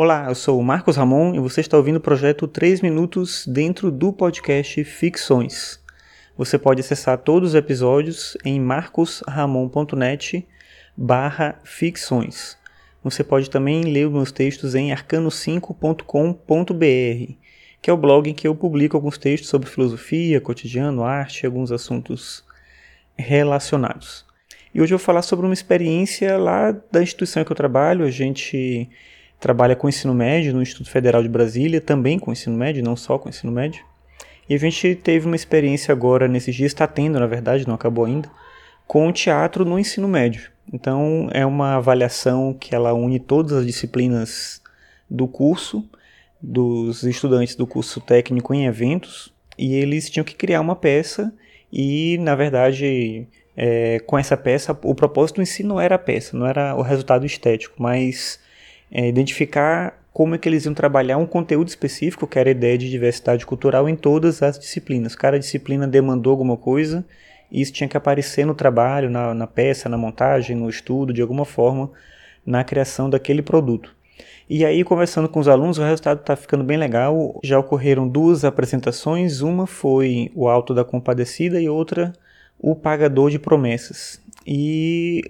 Olá, eu sou o Marcos Ramon e você está ouvindo o projeto 3 Minutos dentro do podcast Ficções. Você pode acessar todos os episódios em marcosramon.net barra ficções. Você pode também ler os meus textos em arcano5.com.br, que é o blog em que eu publico alguns textos sobre filosofia, cotidiano, arte e alguns assuntos relacionados. E hoje eu vou falar sobre uma experiência lá da instituição que eu trabalho. A gente trabalha com ensino médio no Instituto Federal de Brasília, também com ensino médio, não só com ensino médio. E a gente teve uma experiência agora nesses dias, está tendo na verdade, não acabou ainda, com teatro no ensino médio. Então é uma avaliação que ela une todas as disciplinas do curso, dos estudantes do curso técnico em eventos, e eles tinham que criar uma peça e, na verdade, é, com essa peça, o propósito do ensino era a peça, não era o resultado estético, mas é, identificar como é que eles iam trabalhar um conteúdo específico, que era a ideia de diversidade cultural em todas as disciplinas. Cada disciplina demandou alguma coisa e isso tinha que aparecer no trabalho, na, na peça, na montagem, no estudo, de alguma forma, na criação daquele produto. E aí, conversando com os alunos, o resultado está ficando bem legal. Já ocorreram duas apresentações, uma foi o Alto da Compadecida e outra o Pagador de Promessas. E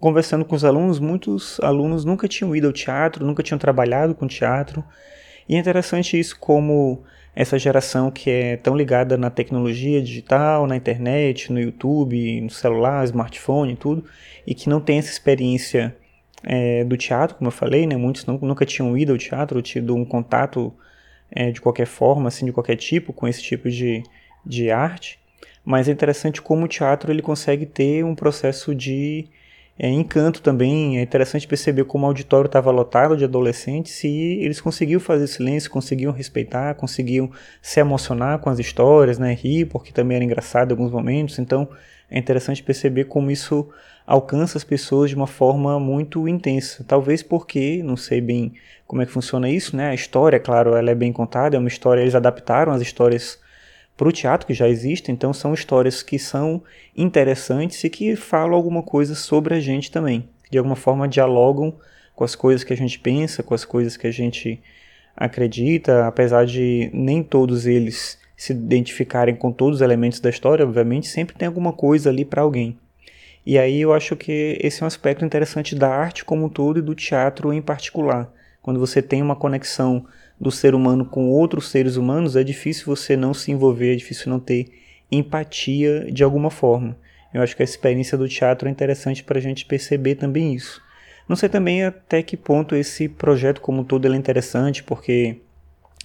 conversando com os alunos, muitos alunos nunca tinham ido ao teatro, nunca tinham trabalhado com teatro. E é interessante isso como essa geração que é tão ligada na tecnologia digital, na internet, no YouTube, no celular, smartphone e tudo, e que não tem essa experiência é, do teatro, como eu falei, né? Muitos não, nunca tinham ido ao teatro, tido um contato é, de qualquer forma, assim, de qualquer tipo, com esse tipo de, de arte. Mas é interessante como o teatro ele consegue ter um processo de é, encanto também. É interessante perceber como o auditório estava lotado de adolescentes e eles conseguiam fazer silêncio, conseguiam respeitar, conseguiam se emocionar com as histórias, né, rir, porque também era engraçado em alguns momentos. Então é interessante perceber como isso alcança as pessoas de uma forma muito intensa. Talvez porque, não sei bem como é que funciona isso, né? A história, claro, ela é bem contada, é uma história, eles adaptaram as histórias para o teatro que já existe, então são histórias que são interessantes e que falam alguma coisa sobre a gente também. De alguma forma dialogam com as coisas que a gente pensa, com as coisas que a gente acredita, apesar de nem todos eles se identificarem com todos os elementos da história, obviamente sempre tem alguma coisa ali para alguém. E aí eu acho que esse é um aspecto interessante da arte como um todo e do teatro em particular. Quando você tem uma conexão do ser humano com outros seres humanos, é difícil você não se envolver, é difícil não ter empatia de alguma forma. Eu acho que a experiência do teatro é interessante para a gente perceber também isso. Não sei também até que ponto esse projeto como um todo é interessante, porque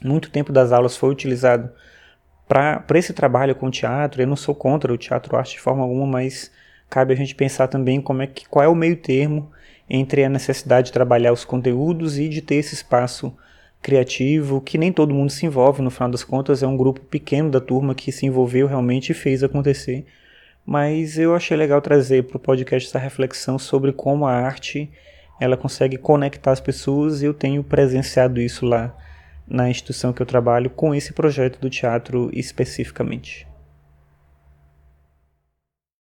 muito tempo das aulas foi utilizado para esse trabalho com teatro. Eu não sou contra o teatro arte de forma alguma, mas cabe a gente pensar também como é que, qual é o meio termo entre a necessidade de trabalhar os conteúdos e de ter esse espaço criativo, que nem todo mundo se envolve, no final das contas é um grupo pequeno da turma que se envolveu realmente e fez acontecer. Mas eu achei legal trazer para o podcast essa reflexão sobre como a arte ela consegue conectar as pessoas e eu tenho presenciado isso lá na instituição que eu trabalho com esse projeto do teatro especificamente.